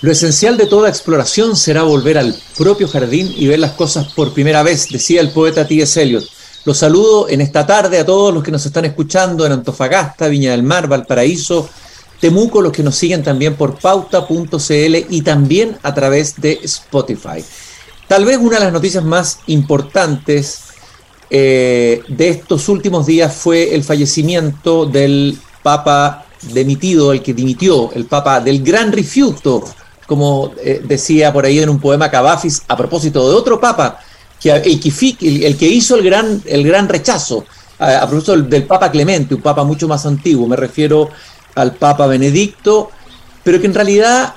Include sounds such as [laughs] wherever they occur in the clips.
Lo esencial de toda exploración será volver al propio jardín y ver las cosas por primera vez, decía el poeta T.S. Eliot. Los saludo en esta tarde a todos los que nos están escuchando en Antofagasta, Viña del Mar, Valparaíso, Temuco, los que nos siguen también por pauta.cl y también a través de Spotify. Tal vez una de las noticias más importantes eh, de estos últimos días fue el fallecimiento del Papa demitido, el que dimitió, el Papa del Gran Rifiuto, como eh, decía por ahí en un poema Cavafis, a propósito de otro papa, que, el, que hizo el gran, el gran rechazo, a, propósito del, Papa Clemente, un papa mucho más antiguo, me refiero al Papa Benedicto, pero que en realidad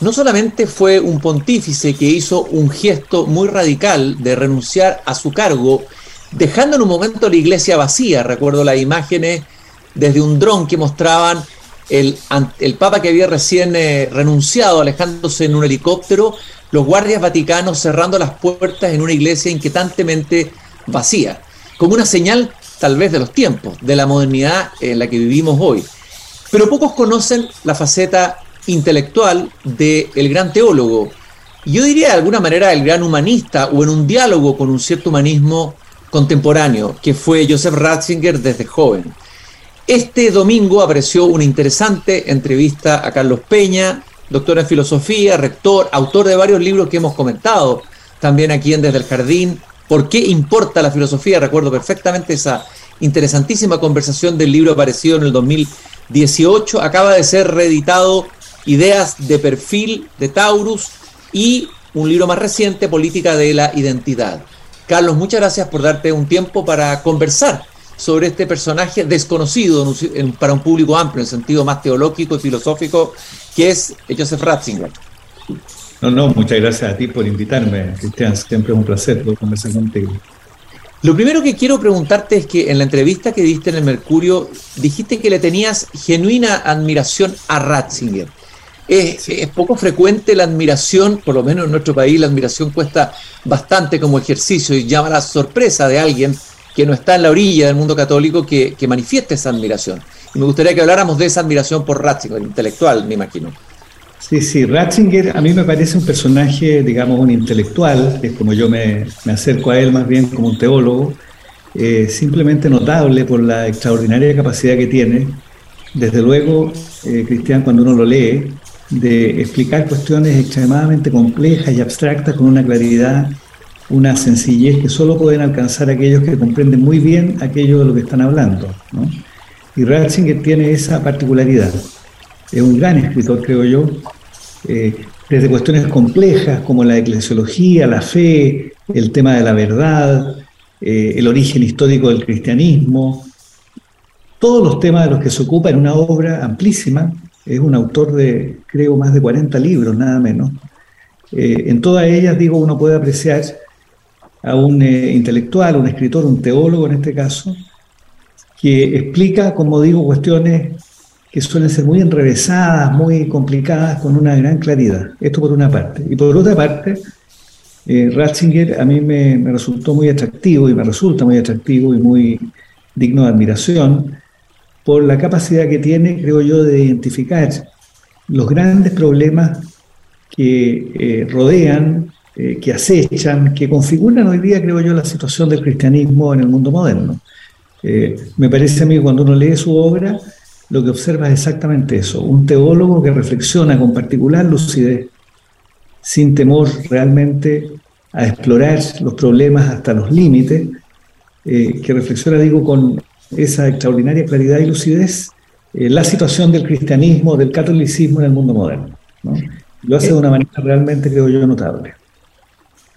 no solamente fue un pontífice que hizo un gesto muy radical de renunciar a su cargo, dejando en un momento la iglesia vacía, recuerdo las imágenes desde un dron que mostraban el, el Papa que había recién eh, renunciado, alejándose en un helicóptero, los guardias vaticanos cerrando las puertas en una iglesia inquietantemente vacía, como una señal tal vez de los tiempos, de la modernidad en la que vivimos hoy. Pero pocos conocen la faceta intelectual del gran teólogo, yo diría de alguna manera el gran humanista o en un diálogo con un cierto humanismo contemporáneo, que fue Joseph Ratzinger desde joven. Este domingo apareció una interesante entrevista a Carlos Peña, doctor en filosofía, rector, autor de varios libros que hemos comentado también aquí en Desde el Jardín. ¿Por qué importa la filosofía? Recuerdo perfectamente esa interesantísima conversación del libro aparecido en el 2018. Acaba de ser reeditado Ideas de perfil de Taurus y un libro más reciente, Política de la Identidad. Carlos, muchas gracias por darte un tiempo para conversar sobre este personaje desconocido para un público amplio, en sentido más teológico y filosófico, que es Joseph Ratzinger. No, no, muchas gracias a ti por invitarme, Cristian. Siempre es un placer poder conversar contigo. Lo primero que quiero preguntarte es que en la entrevista que diste en el Mercurio dijiste que le tenías genuina admiración a Ratzinger. Es, es, poco frecuente la admiración, por lo menos en nuestro país la admiración cuesta bastante como ejercicio y llama la sorpresa de alguien que no está en la orilla del mundo católico que, que manifieste esa admiración. Y me gustaría que habláramos de esa admiración por Ratzinger, intelectual, me imagino. Sí, sí, Ratzinger a mí me parece un personaje, digamos, un intelectual, es como yo me, me, acerco a él más bien como un teólogo, eh, simplemente notable por la extraordinaria capacidad que tiene, desde luego, eh, Cristian, cuando uno lo lee, de explicar cuestiones extremadamente complejas y abstractas con una claridad una sencillez que solo pueden alcanzar aquellos que comprenden muy bien aquello de lo que están hablando. Y Ratzinger tiene esa particularidad. Es un gran escritor, creo yo, eh, desde cuestiones complejas como la eclesiología, la fe, el tema de la verdad, eh, el origen histórico del cristianismo, todos los temas de los que se ocupa en una obra amplísima. Es un autor de, creo, más de 40 libros, nada menos. Eh, en todas ellas, digo, uno puede apreciar a un eh, intelectual, un escritor, un teólogo en este caso, que explica, como digo, cuestiones que suelen ser muy enrevesadas, muy complicadas, con una gran claridad. Esto por una parte. Y por otra parte, eh, Ratzinger a mí me, resultó muy atractivo y me resulta muy atractivo y muy digno de admiración por la capacidad que tiene, creo yo, de identificar los grandes problemas que eh, rodean eh, que acechan, que configuran hoy día, creo yo, la situación del cristianismo en el mundo moderno. Eh, me parece a mí cuando uno lee su obra, lo que observa es exactamente eso, un teólogo que reflexiona con particular lucidez, sin temor realmente a explorar los problemas hasta los límites, eh, que reflexiona, digo, con esa extraordinaria claridad y lucidez, la situación del cristianismo, del catolicismo en el mundo moderno. Lo hace de una manera realmente, creo yo, notable.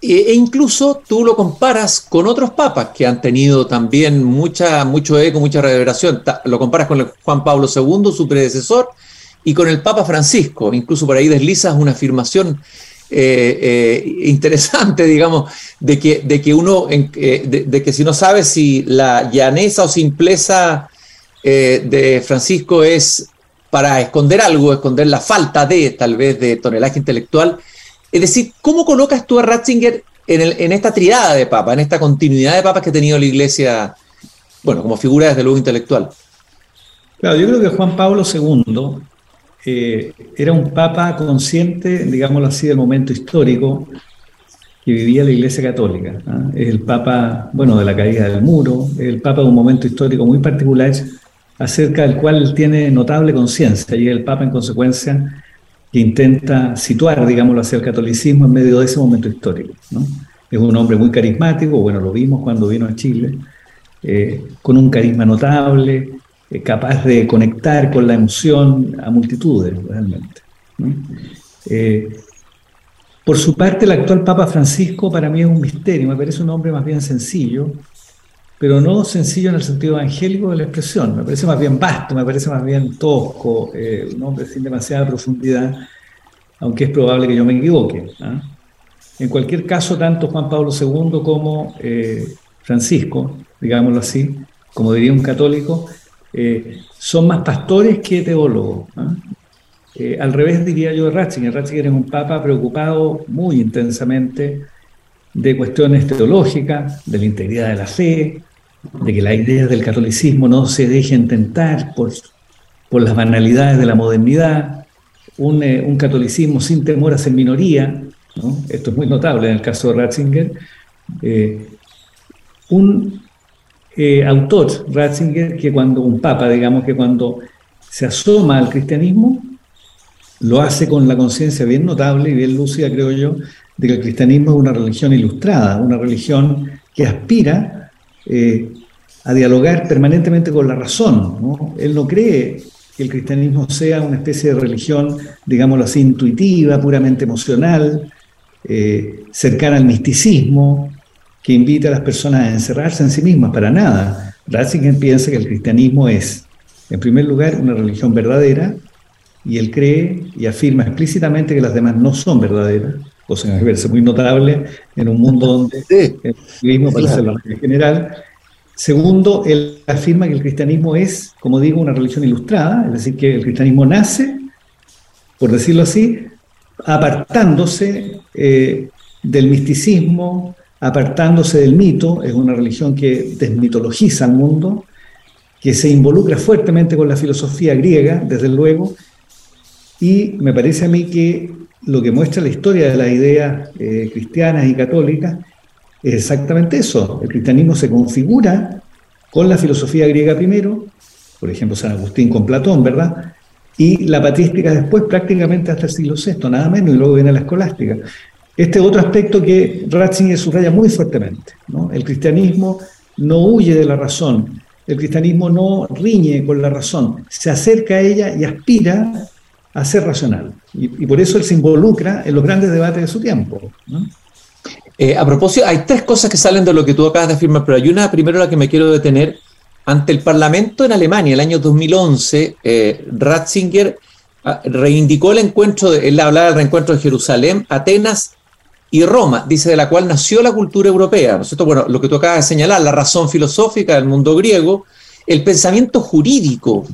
E, e incluso tú lo comparas con otros papas que han tenido también mucha, mucho eco, mucha reverberación. Lo comparas con el Juan Pablo II, su predecesor, y con el Papa Francisco. Incluso por ahí deslizas una afirmación eh, eh, interesante, [laughs] digamos, de que, de que uno, eh, de, que si no sabes si la llaneza o simpleza de Francisco es para esconder algo, esconder la falta de, tal vez, de tonelaje intelectual, es decir, ¿cómo colocas tú a Ratzinger en, esta triada de papas, en esta continuidad de papas que ha tenido la Iglesia, bueno, como figura desde luego intelectual? Claro, yo creo que Juan Pablo II eh, era un papa consciente, digámoslo así, del momento histórico que vivía la Iglesia Católica. ¿ah? Es el papa, bueno, de la caída del muro, es el papa de un momento histórico muy particular acerca del cual tiene notable conciencia y es el papa en consecuencia que intenta situar, digámoslo así, el catolicismo en medio de ese momento histórico. Es un hombre muy carismático, bueno, lo vimos cuando vino a Chile, eh, con un carisma notable, eh, capaz de conectar con la emoción a multitudes, realmente. Eh, por su parte, el actual Papa Francisco para mí es un misterio, me parece un hombre más bien sencillo, pero no sencillo en el sentido evangélico de la expresión, me parece más bien vasto, me parece más bien tosco, un hombre sin demasiada profundidad, aunque es probable que yo me equivoque. ¿ah? En cualquier caso, tanto Juan Pablo II como Francisco, digámoslo así, como diría un católico, eh, son más pastores que teólogos. Eh, al revés diría yo de Ratzinger. Ratzinger es un papa preocupado muy intensamente de cuestiones teológicas, de la integridad de la fe, de que las ideas del catolicismo no se dejen tentar por, por las banalidades de la modernidad, un, eh, un catolicismo sin temor a ser minoría, esto es muy notable en el caso de Ratzinger, un eh, autor, Ratzinger, que cuando un papa, digamos, que cuando se asoma al cristianismo, lo hace con la conciencia bien notable y bien lúcida, creo yo, de que el cristianismo es una religión ilustrada, una religión que aspira eh, a dialogar permanentemente con la razón. Él no cree que el cristianismo sea una especie de religión, digámoslo así, intuitiva, puramente emocional, eh, cercana al misticismo, que invita a las personas a encerrarse en sí mismas, para nada. Ratzinger piensa que el cristianismo es, en primer lugar, una religión verdadera, y él cree y afirma explícitamente que las demás no son verdaderas, cosa que me parece muy notable en un mundo [laughs] donde el cristianismo parece la religión general. Segundo, él afirma que el cristianismo es, como digo, una religión ilustrada, es decir, que el cristianismo nace, por decirlo así, apartándose eh, del misticismo, apartándose del mito, es una religión que desmitologiza al mundo, que se involucra fuertemente con la filosofía griega, desde luego, y me parece a mí que lo que muestra la historia de las ideas eh, cristianas y católicas es exactamente eso. El cristianismo se configura con la filosofía griega primero, por ejemplo San Agustín con Platón, ¿verdad? Y la patrística después prácticamente hasta el siglo VI, nada menos, y luego viene la escolástica. Este otro aspecto que Ratzinger subraya muy fuertemente. El cristianismo no huye de la razón, el cristianismo no riñe con la razón, se acerca a ella y aspira a ser racional. Y, por eso él se involucra en los grandes debates de su tiempo. Eh, a propósito, hay tres cosas que salen de lo que tú acabas de afirmar, pero hay una primero la que me quiero detener. Ante el Parlamento en Alemania, el año 2011, eh, Ratzinger ah, reivindicó el encuentro, de, él hablaba del reencuentro de Jerusalén, Atenas y Roma, dice de la cual nació la cultura europea, ¿no es cierto? Bueno, lo que tú acabas de señalar, la razón filosófica del mundo griego, el pensamiento jurídico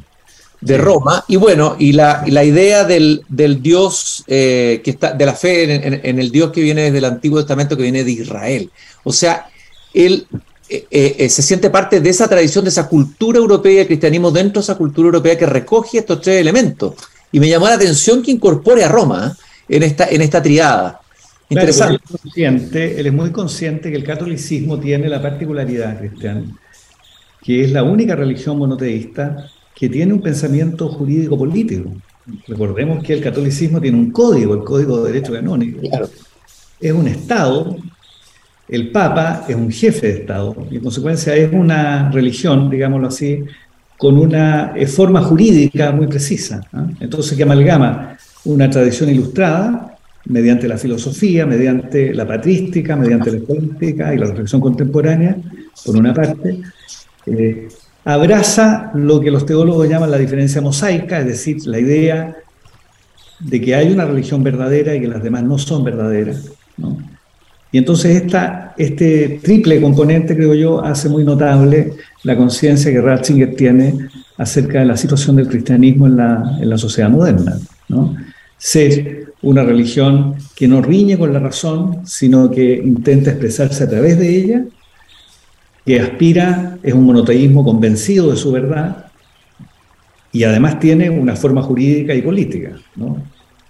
de Roma, y bueno, y la, idea del, Dios, eh, que está, de la fe en, el Dios que viene desde el Antiguo Testamento, que viene de Israel. O sea, él eh, eh, se siente parte de esa tradición, de esa cultura europea, el cristianismo dentro de esa cultura europea que recoge estos tres elementos. Y me llamó la atención que incorpore a Roma en, esta, en esta triada. Interesante. él, es consciente, él es muy consciente que el catolicismo tiene la particularidad, Cristian, que es la única religión monoteísta que tiene un pensamiento jurídico político. Recordemos que el catolicismo tiene un código, el Código de Derecho Canónico. Es un Estado, el Papa es un jefe de Estado, y en consecuencia es una religión, digámoslo así, con una eh, forma jurídica muy precisa. ¿ah? Entonces, que amalgama una tradición ilustrada mediante la filosofía, mediante la patrística, mediante la política y la reflexión contemporánea, por una parte, eh, abraza lo que los teólogos llaman la diferencia mosaica, es decir, la idea de que hay una religión verdadera y que las demás no son verdaderas. Y entonces esta, este triple componente, creo yo, hace muy notable la conciencia que Ratzinger tiene acerca de la situación del cristianismo en la, en la sociedad moderna. ¿no? Ser una religión que no riñe con la razón, sino que intenta expresarse a través de ella, que aspira, es un monoteísmo convencido de su verdad, y además tiene una forma jurídica y política. ¿no?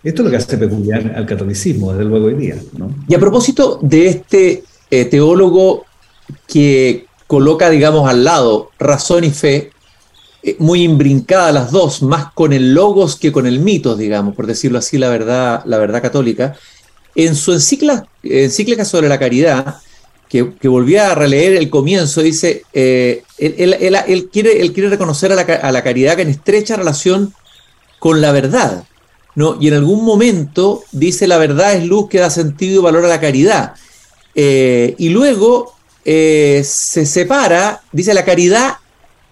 Esto es lo que hace peculiar al catolicismo, desde luego hoy día. ¿no? Y a propósito de este eh, teólogo que coloca, digamos, al lado razón y fe, eh, muy imbrincada las dos, más con el logos que con el mito, digamos, por decirlo así, la verdad, la verdad católica. En su encíclica, encíclica sobre la caridad, que, que volví a releer el comienzo, dice, eh, él, quiere, él quiere reconocer a la, a la caridad que en estrecha relación con la verdad. ¿no? Y en algún momento dice la verdad es luz que da sentido y valor a la caridad. Eh, y luego eh, se separa, dice la caridad,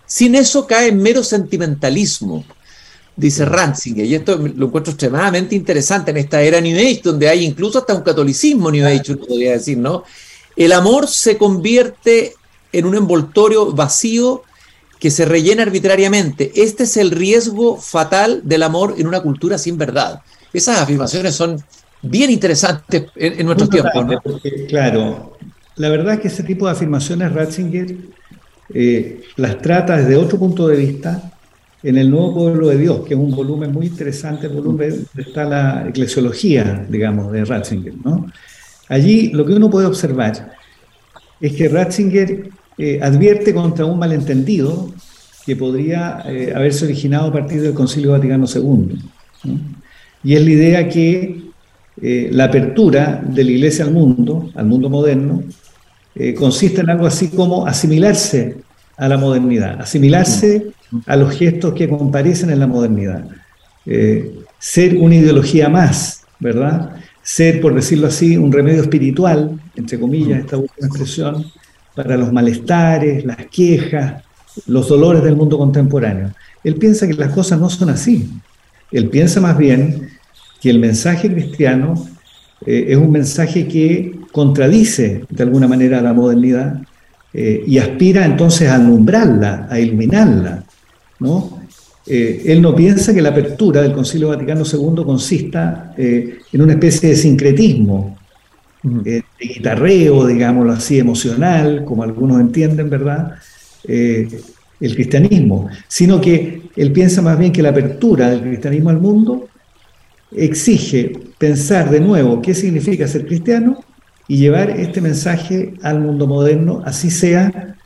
sin eso cae en mero sentimentalismo, dice Ratzinger. Y esto lo encuentro extremadamente interesante en esta era New Age, donde hay incluso hasta un catolicismo New Age, uno podría decir, ¿no? El amor se convierte en un envoltorio vacío que se rellena arbitrariamente. Este es el riesgo fatal del amor en una cultura sin verdad. Esas afirmaciones son bien interesantes en, nuestros tiempos. claro, la verdad es que ese tipo de afirmaciones Ratzinger eh, las trata desde otro punto de vista en el Nuevo Pueblo de Dios, que es un volumen muy interesante, el volumen está la eclesiología, digamos, de Ratzinger. ¿no? Allí lo que uno puede observar es que Ratzinger eh, advierte contra un malentendido que podría eh, haberse originado a partir del Concilio Vaticano II. Y es la idea que eh, la apertura de la Iglesia al mundo, al mundo moderno, consiste en algo así como asimilarse a la modernidad, asimilarse a los gestos que comparecen en la modernidad, ser una ideología más, ¿verdad? Ser, por decirlo así, un remedio espiritual, entre comillas, esta última expresión, para los malestares, las quejas, los dolores del mundo contemporáneo. Él piensa que las cosas no son así. Él piensa más bien que el mensaje cristiano eh, es un mensaje que contradice de alguna manera la modernidad eh, y aspira entonces a alumbrarla, a iluminarla. ¿no? Eh, él no piensa que la apertura del Concilio Vaticano II consista en una especie de sincretismo eh, de guitarreo, digámoslo así, emocional, como algunos entienden, ¿verdad? Eh, el cristianismo, sino que él piensa más bien que la apertura del cristianismo al mundo exige pensar de nuevo qué significa ser cristiano y llevar este mensaje al mundo moderno, así sea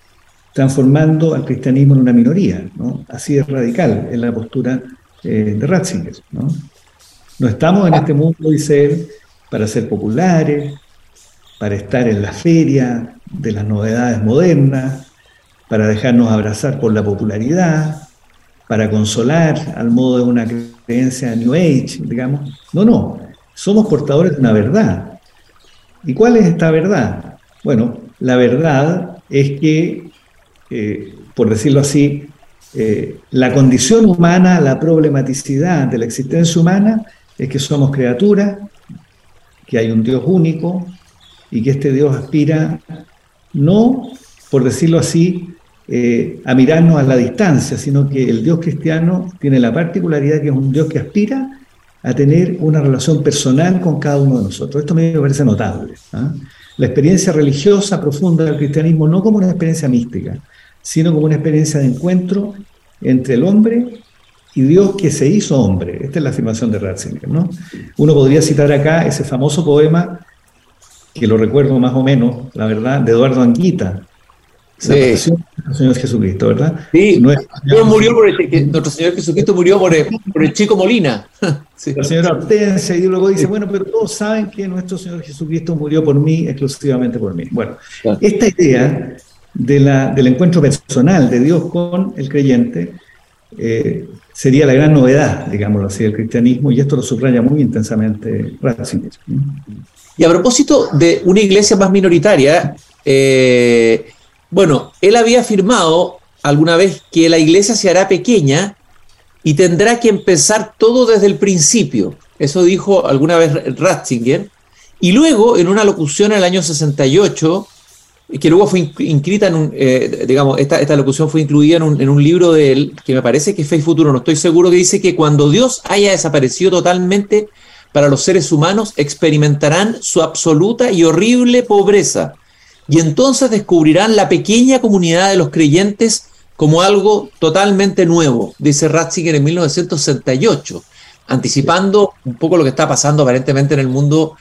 transformando al cristianismo en una minoría, ¿no? Así es radical en la postura eh, de Ratzinger, ¿no? No estamos en este mundo, dice él, para ser populares, para estar en la feria de las novedades modernas, para dejarnos abrazar por la popularidad, para consolar al modo de una creencia New Age, digamos. No, no, somos portadores de una verdad. ¿Y cuál es esta verdad? Bueno, la verdad es que, eh, por decirlo así, eh, la condición humana, la problematicidad de la existencia humana es que somos criaturas, que hay un Dios único, y que este Dios aspira no, por decirlo así, eh, a mirarnos a la distancia, sino que el Dios cristiano tiene la particularidad que es un Dios que aspira a tener una relación personal con cada uno de nosotros. Esto me parece notable. ¿ah? La experiencia religiosa profunda del cristianismo no como una experiencia mística, sino como una experiencia de encuentro entre el hombre y Dios que se hizo hombre. Esta es la afirmación de Ratzinger. ¿no? Uno podría citar acá ese famoso poema que lo recuerdo más o menos, la verdad, de Eduardo Anguita. Sí. del Señor Jesucristo, ¿verdad? Sí, murió por el, nuestro Señor Jesucristo murió por el, chico Molina. [laughs] Sí. La señora Hortensia, y luego dice, bueno, pero todos saben que nuestro Señor Jesucristo murió por mí, exclusivamente por mí. Bueno, esta idea de del encuentro personal de Dios con el creyente eh, sería la gran novedad, digámoslo así, del cristianismo, y esto lo subraya muy intensamente Ratzinger. Y a propósito de una iglesia más minoritaria, eh, bueno, él había afirmado alguna vez que la iglesia se hará pequeña y tendrá que empezar todo desde el principio. Eso dijo alguna vez Ratzinger. Y luego, en una locución en el año 68, que luego fue inscrita en un, eh, digamos, esta, esta, locución fue incluida en un, en un, libro de él, que me parece que es Fe Futuro, no estoy seguro, que dice que cuando Dios haya desaparecido totalmente, para los seres humanos experimentarán su absoluta y horrible pobreza y entonces descubrirán la pequeña comunidad de los creyentes como algo totalmente nuevo, dice Ratzinger en 1968, anticipando un poco lo que está pasando aparentemente en el mundo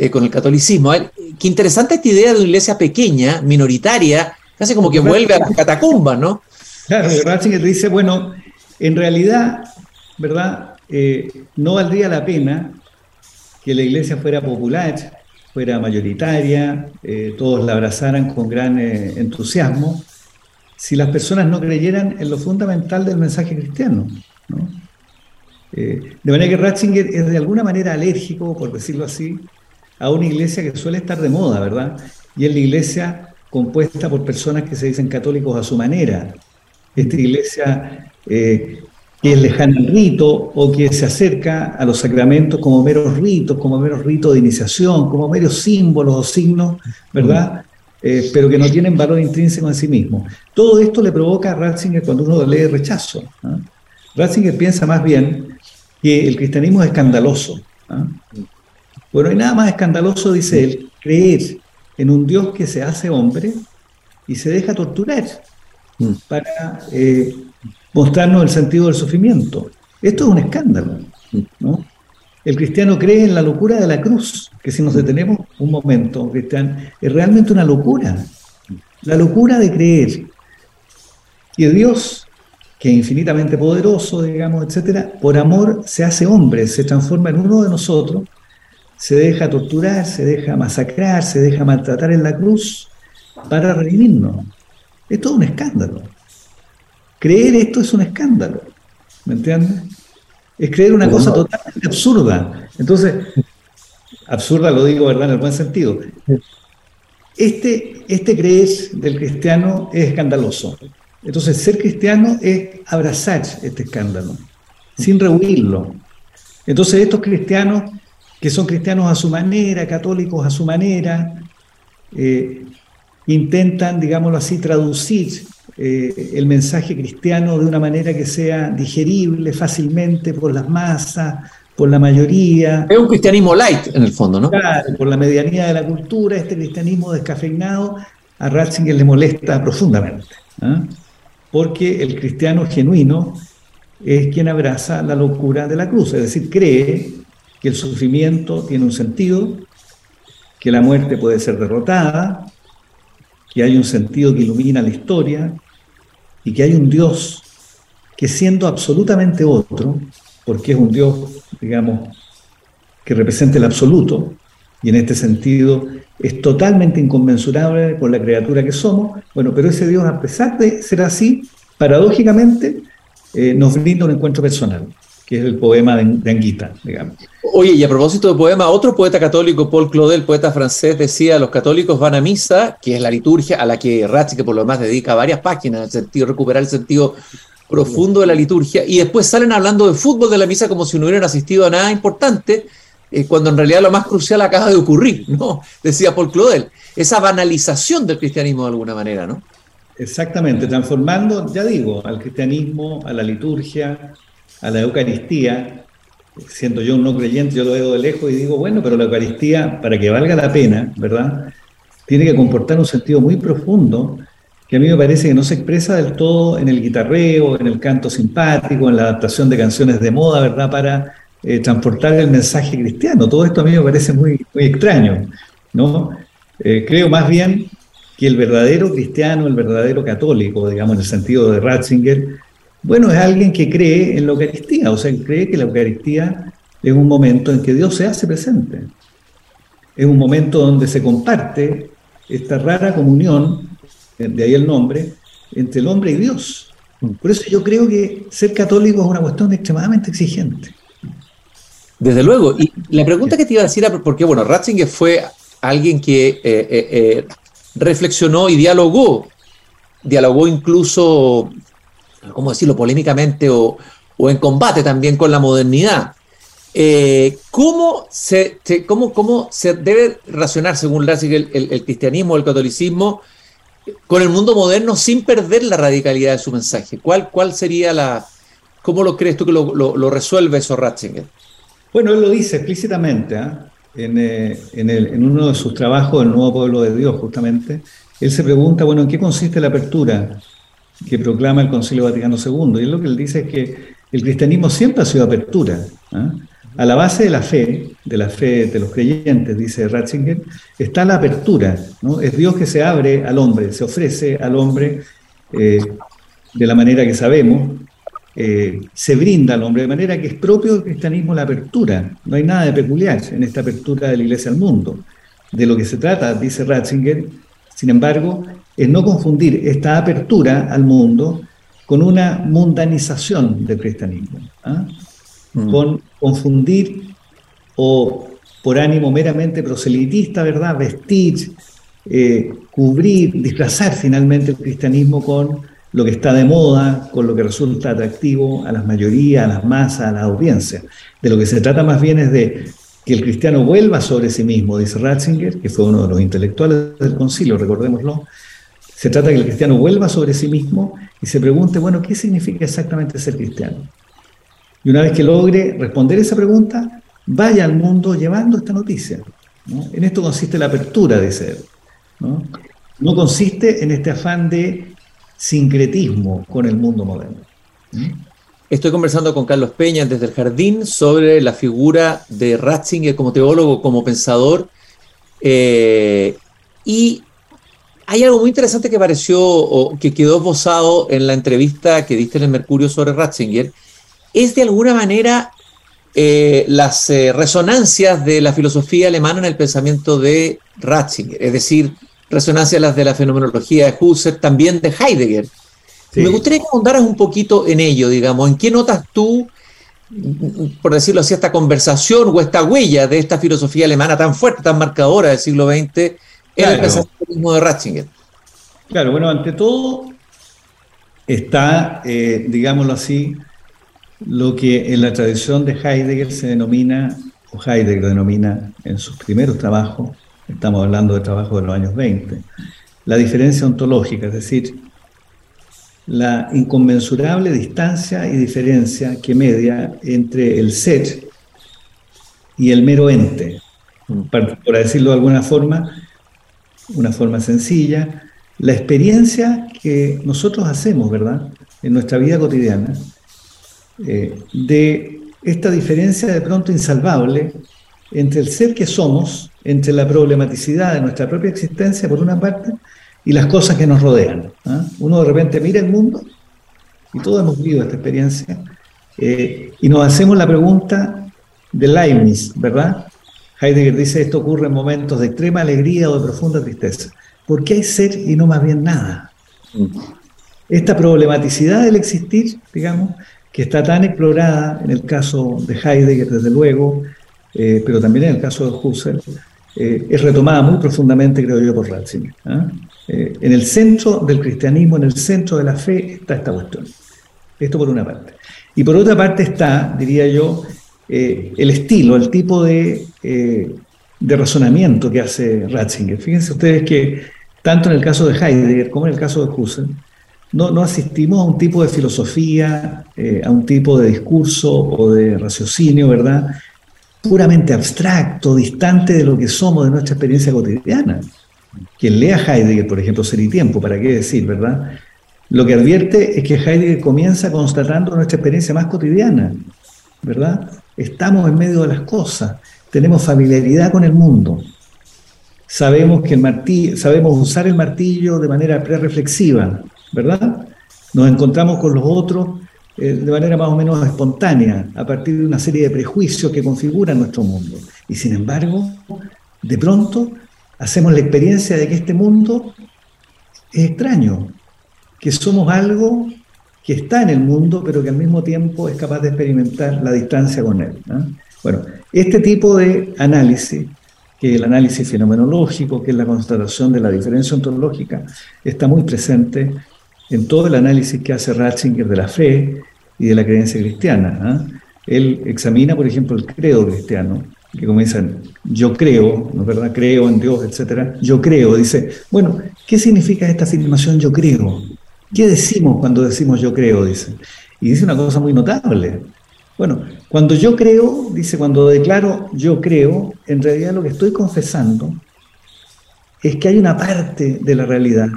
eh, con el catolicismo. Qué interesante esta idea de una iglesia pequeña, minoritaria, casi como que vuelve a las catacumbas, ¿no? Claro, Ratzinger dice, bueno, en realidad, ¿verdad? Eh, no valdría la pena que la iglesia fuera popular, fuera mayoritaria, eh, todos la abrazaran con gran entusiasmo, si las personas no creyeran en lo fundamental del mensaje cristiano. Eh, de manera que Ratzinger es de alguna manera alérgico, por decirlo así, a una iglesia que suele estar de moda, ¿verdad? Y es la iglesia compuesta por personas que se dicen católicos a su manera. Esta iglesia eh, que es lejana al rito o que se acerca a los sacramentos como meros ritos, como meros ritos de iniciación, como meros símbolos o signos, ¿verdad? Eh, pero que no tienen valor intrínseco en sí mismo. Todo esto le provoca a Ratzinger cuando uno lee rechazo. Ratzinger piensa más bien que el cristianismo es escandaloso. Bueno, hay nada más escandaloso, dice él, creer en un Dios que se hace hombre y se deja torturar mm. para eh, mostrarnos el sentido del sufrimiento. Esto es un escándalo. ¿no? El cristiano cree en la locura de la cruz, que si nos detenemos un momento, cristiano, es realmente una locura. La locura de creer que Dios, que es infinitamente poderoso, digamos, etcétera, por amor se hace hombre, se transforma en uno de nosotros, se deja torturar, se deja masacrar, se deja maltratar en la cruz para redimirnos. Es todo un escándalo. Creer esto es un escándalo. ¿Me entiendes? es creer una cosa totalmente absurda. Entonces, absurda lo digo, ¿verdad? En el buen sentido. Este, este creer del cristiano es escandaloso. Entonces, ser cristiano es abrazar este escándalo, sin rehuirlo. Entonces, estos cristianos, que son cristianos a su manera, católicos a su manera, eh, intentan, digámoslo así, traducir eh, el mensaje cristiano de una manera que sea digerible fácilmente por las masas, por la mayoría. Es un cristianismo light en el fondo, ¿no? Claro, por la medianía de la cultura, este cristianismo descafeinado a Ratzinger le molesta profundamente, ¿ah? porque el cristiano genuino es quien abraza la locura de la cruz, es decir, cree que el sufrimiento tiene un sentido, que la muerte puede ser derrotada, que hay un sentido que ilumina la historia, y que hay un Dios que siendo absolutamente otro, porque es un Dios, digamos, que representa el absoluto, y en este sentido es totalmente inconmensurable con la criatura que somos, bueno, pero ese Dios, a pesar de ser así, paradójicamente eh, nos brinda un encuentro personal que es el poema de, Anguita, digamos. Oye, y a propósito de poema, otro poeta católico, Paul Claudel, poeta francés, decía, los católicos van a misa, que es la liturgia a la que Ratzinger por lo demás dedica varias páginas, el sentido recuperar el sentido profundo de la liturgia, y después salen hablando de fútbol de la misa como si no hubieran asistido a nada importante, eh, cuando en realidad lo más crucial acaba de ocurrir, [laughs] ¿no? Decía Paul Claudel, esa banalización del cristianismo de alguna manera, ¿no? Exactamente, transformando, ya digo, al cristianismo, a la liturgia, a la Eucaristía, siendo yo un no creyente, yo lo veo de lejos y digo, bueno, pero la Eucaristía, para que valga la pena, ¿verdad? Tiene que comportar un sentido muy profundo que a mí me parece que no se expresa del todo en el guitarreo, en el canto simpático, en la adaptación de canciones de moda, ¿verdad? Para eh, transportar el mensaje cristiano. Todo esto a mí me parece muy, extraño, ¿no? Eh, creo más bien que el verdadero cristiano, el verdadero católico, digamos, en el sentido de Ratzinger, bueno, es alguien que cree en la Eucaristía, o sea, cree que la Eucaristía es un momento en que Dios se hace presente. Es un momento donde se comparte esta rara comunión, de ahí el nombre, entre el hombre y Dios. Por eso yo creo que ser católico es una cuestión extremadamente exigente. Desde luego. Y la pregunta que te iba a decir porque, bueno, Ratzinger fue alguien que eh, eh, eh, reflexionó y dialogó, dialogó incluso ¿cómo decirlo?, polémicamente o, en combate también con la modernidad. Eh, ¿cómo, se, cómo, se debe racionar, según Ratzinger, el, cristianismo, el catolicismo, con el mundo moderno sin perder la radicalidad de su mensaje? ¿Cuál, cuál sería la... ¿Cómo lo crees tú que lo, resuelve eso Ratzinger? Bueno, él lo dice explícitamente ¿ah? en, eh, en, uno de sus trabajos, El Nuevo Pueblo de Dios, justamente. Él se pregunta, bueno, ¿en qué consiste la apertura que proclama el Concilio Vaticano II. Y lo que él dice es que el cristianismo siempre ha sido apertura. ¿ah? A la base de la fe, de la fe de los creyentes, dice Ratzinger, está la apertura. ¿no? Es Dios que se abre al hombre, se ofrece al hombre eh, de la manera que sabemos, eh, se brinda al hombre, de manera que es propio del cristianismo la apertura. No hay nada de peculiar en esta apertura de la iglesia al mundo. De lo que se trata, dice Ratzinger, sin embargo, es no confundir esta apertura al mundo con una mundanización del cristianismo, ¿ah? mm. con confundir o por ánimo meramente proselitista, ¿verdad? Vestir, eh, cubrir, disfrazar finalmente el cristianismo con lo que está de moda, con lo que resulta atractivo a las mayorías, a las masas, a la audiencia. De lo que se trata más bien es de que el cristiano vuelva sobre sí mismo, dice Ratzinger, que fue uno de los intelectuales del concilio, recordémoslo. Se trata de que el cristiano vuelva sobre sí mismo y se pregunte, bueno, ¿qué significa exactamente ser cristiano? Y una vez que logre responder esa pregunta, vaya al mundo llevando esta noticia. En esto consiste la apertura de ser. ¿no? no consiste en este afán de sincretismo con el mundo moderno. Estoy conversando con Carlos Peña desde el Jardín sobre la figura de Ratzinger como teólogo, como pensador. Eh, y hay algo muy interesante que pareció o que quedó esbozado en la entrevista que diste en el Mercurio sobre Ratzinger. Es de alguna manera eh, las eh, resonancias de la filosofía alemana en el pensamiento de Ratzinger. Es decir, resonancias las de la fenomenología de Husserl, también de Heidegger. Me gustaría que ahondaras un poquito en ello, digamos, en qué notas tú, por decirlo así, esta conversación o esta huella de esta filosofía alemana tan fuerte, tan marcadora del siglo XX el pensamiento de Ratzinger. Claro, bueno, ante todo está, eh, digámoslo así, lo que en la tradición de Heidegger se denomina, o Heidegger denomina en sus primeros trabajos, estamos hablando de trabajo de los años 20, la diferencia ontológica, es decir, la inconmensurable distancia y diferencia que media entre el ser y el mero ente. Por decirlo de alguna forma, una forma sencilla, la experiencia que nosotros hacemos, ¿verdad?, en nuestra vida cotidiana, eh, de esta diferencia de pronto insalvable entre el ser que somos, entre la problematicidad de nuestra propia existencia, por una parte, y las cosas que nos rodean. ¿ah? Uno de repente mira el mundo, y todos hemos vivido esta experiencia, eh, y nos hacemos la pregunta de Leibniz, ¿verdad? Heidegger dice, esto ocurre en momentos de extrema alegría o de profunda tristeza. ¿Por qué hay ser y no más bien nada? Esta problematicidad del existir, digamos, que está tan explorada en el caso de Heidegger, desde luego, eh, pero también en el caso de Husserl, eh, es retomada muy profundamente, creo yo, por Ratzinger. ¿ah? Eh, en el centro del cristianismo, en el centro de la fe, está esta cuestión. Esto por una parte. Y por otra parte está, diría yo, el estilo, el tipo de, de razonamiento que hace Ratzinger. Fíjense ustedes que tanto en el caso de Heidegger como en el caso de Husserl, no, no, asistimos a un tipo de filosofía, a un tipo de discurso o de raciocinio, ¿verdad? puramente abstracto, distante de lo que somos, de nuestra experiencia cotidiana. Quien lea Heidegger, por ejemplo, Ser y Tiempo, ¿para qué decir, verdad? Lo que advierte es que Heidegger comienza constatando nuestra experiencia más cotidiana, ¿verdad? Estamos en medio de las cosas, tenemos familiaridad con el mundo, sabemos, que sabemos usar el martillo de manera pre-reflexiva, ¿verdad? Nos encontramos con los otros eh, de manera más o menos espontánea, a partir de una serie de prejuicios que configuran nuestro mundo. Y sin embargo, de pronto hacemos la experiencia de que este mundo es extraño, que somos algo que está en el mundo, pero que al mismo tiempo es capaz de experimentar la distancia con él. Bueno, este tipo de análisis, que el análisis fenomenológico, que es la constatación de la diferencia ontológica, está muy presente en todo el análisis que hace Ratzinger de la fe, y de la creencia cristiana. ¿ah? Él examina, por ejemplo, el credo cristiano, que comienza yo creo, ¿no es verdad? Creo en Dios, etcétera. Yo creo, dice, bueno, ¿qué significa esta afirmación yo creo? ¿Qué decimos cuando decimos yo creo? Dice. Y dice una cosa muy notable. Bueno, cuando yo creo, dice, cuando declaro yo creo, en realidad lo que estoy confesando es que hay una parte de la realidad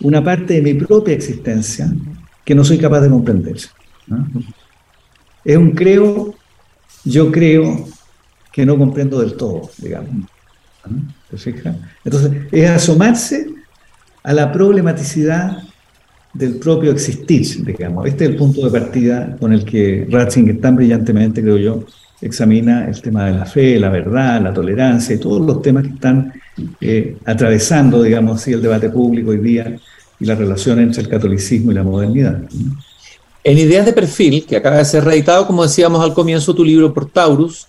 una parte de mi propia existencia que no soy capaz de comprender. Es un creo, yo creo que no comprendo del todo, digamos. ¿Te fijas? Entonces, es asomarse a la problematicidad del propio existir, digamos. Este es el punto de partida con el que Ratzinger tan brillantemente, creo yo, examina el tema de la fe, la verdad, la tolerancia y todos los temas que están eh, atravesando, digamos así, el debate público hoy día y la relación entre el catolicismo y la modernidad. En Ideas de Perfil, que acaba de ser reeditado, como decíamos al comienzo, tu libro por Taurus,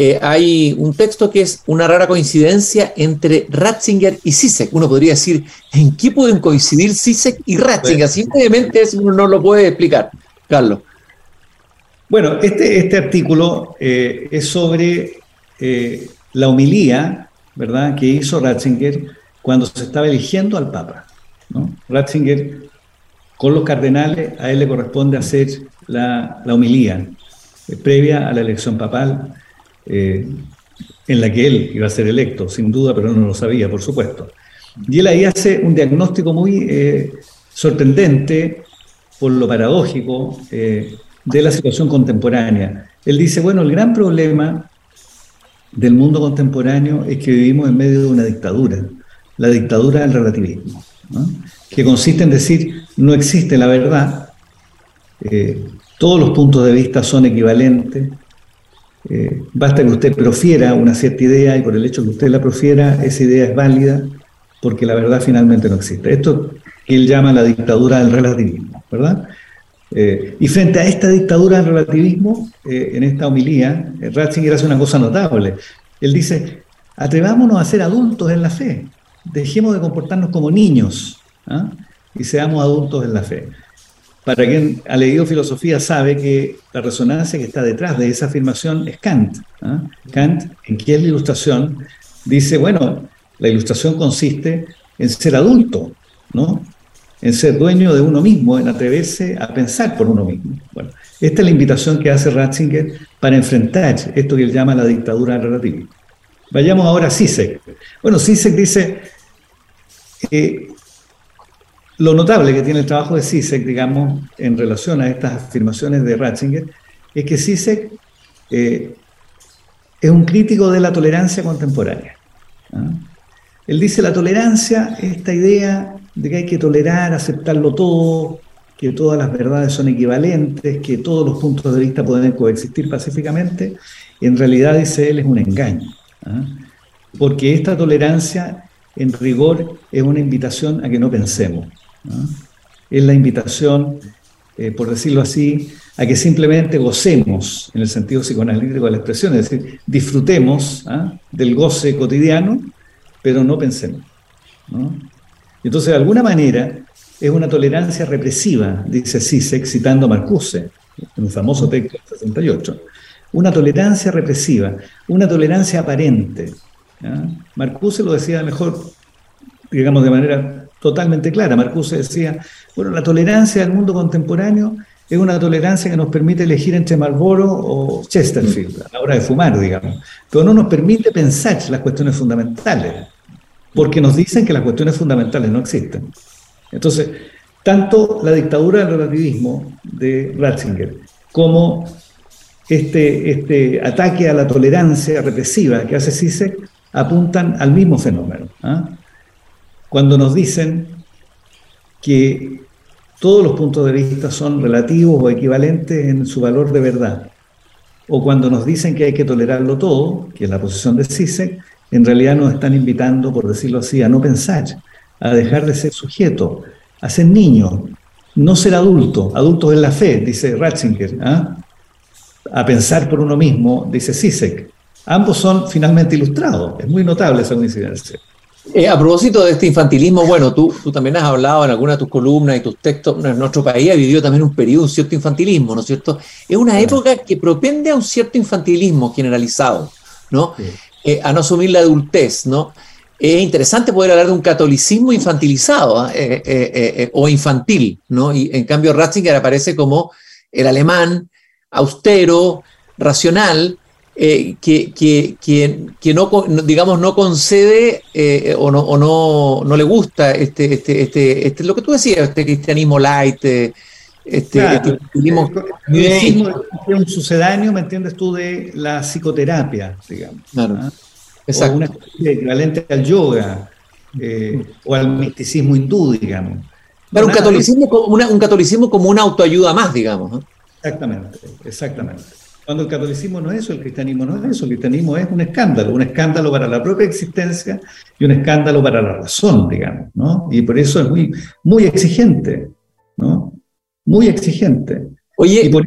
eh, hay un texto que es una rara coincidencia entre Ratzinger y Zizek. Uno podría decir, ¿en qué pueden coincidir Zizek y Ratzinger? Simplemente uno no lo puede explicar. Carlos. Bueno, este, este artículo eh, es sobre eh, la homilía, ¿verdad?, que hizo Ratzinger cuando se estaba eligiendo al Papa. Ratzinger, con los cardenales, a él le corresponde hacer la, la homilía previa a la elección papal eh, en la que él iba a ser electo, sin duda, pero no lo sabía, por supuesto. Y él ahí hace un diagnóstico muy eh, sorprendente por lo paradójico eh, de la situación contemporánea. Él dice, bueno, el gran problema del mundo contemporáneo es que vivimos en medio de una dictadura, la dictadura del relativismo, que consiste en decir, no existe la verdad, todos los puntos de vista son equivalentes, eh, basta que usted profiera una cierta idea y por el hecho que usted la profiera, esa idea es válida porque la verdad finalmente no existe. Esto que él llama la dictadura del relativismo, ¿verdad? Eh, y frente a esta dictadura del relativismo, eh, en esta homilía, Ratzinger hace una cosa notable. Él dice, atrevámonos a ser adultos en la fe, dejemos de comportarnos como niños ¿ah? y seamos adultos en la fe. Para quien ha leído filosofía sabe que la resonancia que está detrás de esa afirmación es Kant. ¿ah? Kant, en qué es la ilustración, dice, bueno, la ilustración consiste en ser adulto, ¿no? en ser dueño de uno mismo, en atreverse a pensar por uno mismo. Bueno, esta es la invitación que hace Ratzinger para enfrentar esto que él llama la dictadura relativa. Vayamos ahora a Sisek. Bueno, Sisek dice, eh, lo notable que tiene el trabajo de Sisek, digamos, en relación a estas afirmaciones de Ratzinger, es que Sisek eh, es un crítico de la tolerancia contemporánea. ¿ah? Él dice la tolerancia, esta idea de que hay que tolerar, aceptarlo todo, que todas las verdades son equivalentes, que todos los puntos de vista pueden coexistir pacíficamente, en realidad, dice él, es un engaño. ¿ah? Porque esta tolerancia, en rigor, es una invitación a que no pensemos. Es la invitación, eh, por decirlo así, a que simplemente gocemos, en el sentido psicoanalítico de la expresión, es decir, disfrutemos ¿ah? del goce cotidiano, pero no pensemos. Entonces, de alguna manera, es una tolerancia represiva, dice Sisek, citando a Marcuse, en un famoso texto del 68. Una tolerancia represiva, una tolerancia aparente. Marcuse lo decía mejor, digamos, de manera totalmente clara. Marcuse decía, bueno, la tolerancia del mundo contemporáneo es una tolerancia que nos permite elegir entre Marlboro o Chesterfield a la hora de fumar, digamos, pero no nos permite pensar las cuestiones fundamentales, porque nos dicen que las cuestiones fundamentales no existen. Entonces, tanto la dictadura del relativismo de Ratzinger como este, este ataque a la tolerancia represiva que hace Zizek apuntan al mismo fenómeno. ¿ah? Cuando nos dicen que todos los puntos de vista son relativos o equivalentes en su valor de verdad, o cuando nos dicen que hay que tolerarlo todo, que es la posición de Zizek, en realidad nos están invitando, por decirlo así, a no pensar, a dejar de ser sujeto, a ser niño, no ser adulto, adultos en la fe, dice Ratzinger, ¿ah? a pensar por uno mismo, dice Zizek. Ambos son finalmente ilustrados, es muy notable esa coincidencia. Eh, a propósito de este infantilismo, bueno, tú, tú también has hablado en alguna de tus columnas y tus textos, en nuestro país ha vivido también un periodo, un cierto infantilismo, ¿no es cierto? Es una época que propende a un cierto infantilismo generalizado, ¿no? Eh, a no asumir la adultez, ¿no? Es interesante poder hablar de un catolicismo infantilizado ¿ah? eh, o infantil, ¿no? Y en cambio Ratzinger aparece como el alemán austero, racional, eh, que, que, que, no, digamos, no concede eh, o, no, o no, no, le gusta este, este, este, este, lo que tú decías, este cristianismo light, este, este cristianismo... es un sucedáneo, ¿me entiendes tú, de la psicoterapia, digamos? Claro. ¿ah? Exacto. O una equivalente al yoga o al misticismo hindú, digamos. Pero un catolicismo, un catolicismo como una autoayuda más, digamos. Exactamente, exactamente. Cuando el catolicismo no es eso, el cristianismo no es eso, el cristianismo es un escándalo, un escándalo para la propia existencia y un escándalo para la razón, digamos, ¿no? Y por eso es muy, muy exigente, ¿no? Muy exigente. Oye, y por,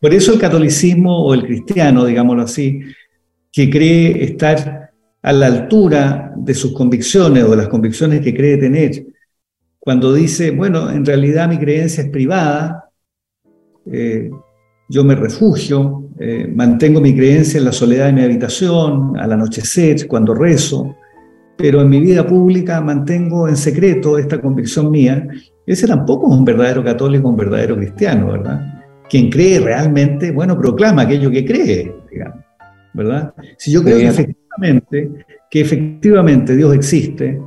por eso el catolicismo o el cristiano, digámoslo así, que cree estar a la altura de sus convicciones o de las convicciones que cree tener, cuando dice, bueno, en realidad mi creencia es privada, eh, yo me refugio, eh, mantengo mi creencia en la soledad de mi habitación, al anochecer, cuando rezo, pero en mi vida pública mantengo en secreto esta convicción mía. Ese tampoco es un verdadero católico, un verdadero cristiano, ¿verdad? Quien cree realmente, bueno, proclama aquello que cree, digamos, ¿verdad? Si yo creo que efectivamente, que efectivamente Dios existe,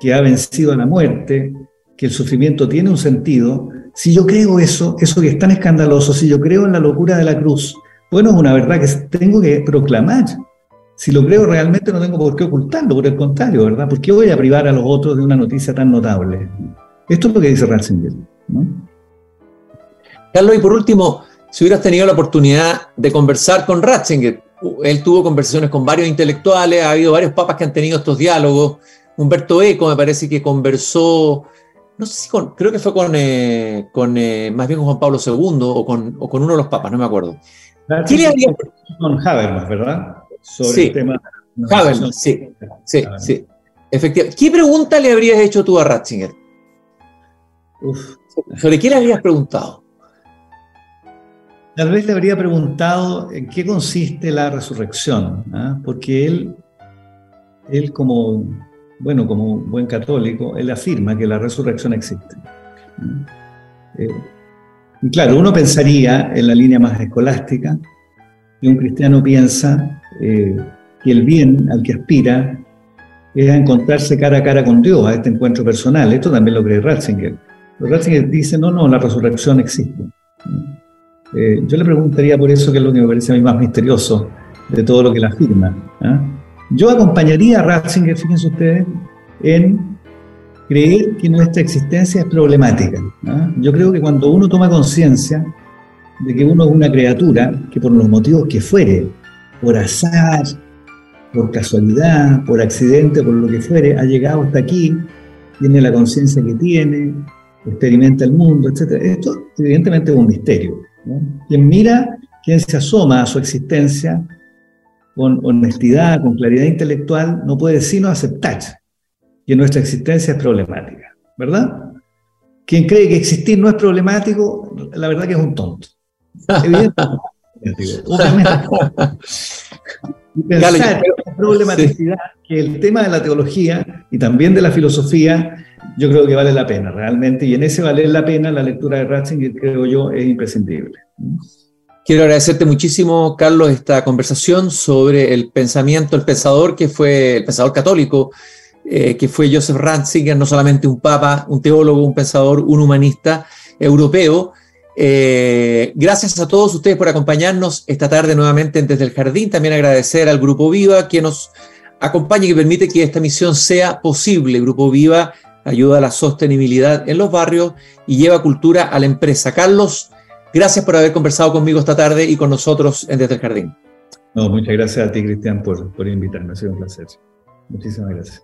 que ha vencido a la muerte, que el sufrimiento tiene un sentido, si yo creo eso, eso que es tan escandaloso, si yo creo en la locura de la cruz, bueno, es una verdad que tengo que proclamar. Si lo creo realmente no tengo por qué ocultarlo, por el contrario, ¿verdad? ¿Por qué voy a privar a los otros de una noticia tan notable? Esto es lo que dice Ratzinger. Carlos, y por último, si hubieras tenido la oportunidad de conversar con Ratzinger, él tuvo conversaciones con varios intelectuales, ha habido varios papas que han tenido estos diálogos. Humberto Eco me parece que conversó no sé si con, creo que fue con, eh, con eh, más bien con Juan Pablo II o con, o con uno de los papas, no me acuerdo. ¿Qué le había... Con Habermas, ¿verdad? Sobre sí, el tema. Habermas, sí, sí, sí. Efectivamente. ¿Qué pregunta le habrías hecho tú a Ratzinger? Uf. ¿Sobre qué le habrías preguntado? Tal vez le habría preguntado en qué consiste la resurrección, ¿ah? porque él, él como bueno, como buen católico, él afirma que la resurrección existe. Eh, y claro, uno pensaría en la línea más escolástica, que un cristiano piensa eh, que el bien al que aspira es a encontrarse cara a cara con Dios, a este encuentro personal. Esto también lo cree Ratzinger. Ratzinger dice, no, no, la resurrección existe. Eh, yo le preguntaría por eso, que es lo que me parece a mí más misterioso de todo lo que él afirma. Yo acompañaría a Ratzinger, fíjense ustedes, en creer que nuestra existencia es problemática. Yo creo que cuando uno toma conciencia de que uno es una criatura que por los motivos que fuere, por azar, por casualidad, por accidente, por lo que fuere, ha llegado hasta aquí, tiene la conciencia que tiene, experimenta el mundo, etc. Esto evidentemente es un misterio. Quien mira, quien se asoma a su existencia, con honestidad, con claridad intelectual, no puede sino aceptar que nuestra existencia es problemática, ¿verdad? Quien cree que existir no es problemático, la verdad que es un tonto. [laughs] Evidentemente. [laughs] y pensar la problematicidad, que el tema de la teología y también de la filosofía, yo creo que vale la pena realmente, y en ese valer la pena la lectura de Ratzinger, creo yo, es imprescindible. Quiero agradecerte muchísimo, Carlos, esta conversación sobre el pensamiento, el pensador que fue el pensador católico, eh, que fue Joseph Ratzinger, no solamente un papa, un teólogo, un pensador, un humanista europeo. Eh, gracias a todos ustedes por acompañarnos esta tarde nuevamente desde el jardín. También agradecer al Grupo Viva que nos acompaña y que permite que esta misión sea posible. Grupo Viva ayuda a la sostenibilidad en los barrios y lleva cultura a la empresa. Carlos, Gracias por haber conversado conmigo esta tarde y con nosotros en Desde el Jardín. No, muchas gracias a ti, Cristian, por, por invitarme. Ha sido un placer. Muchísimas gracias.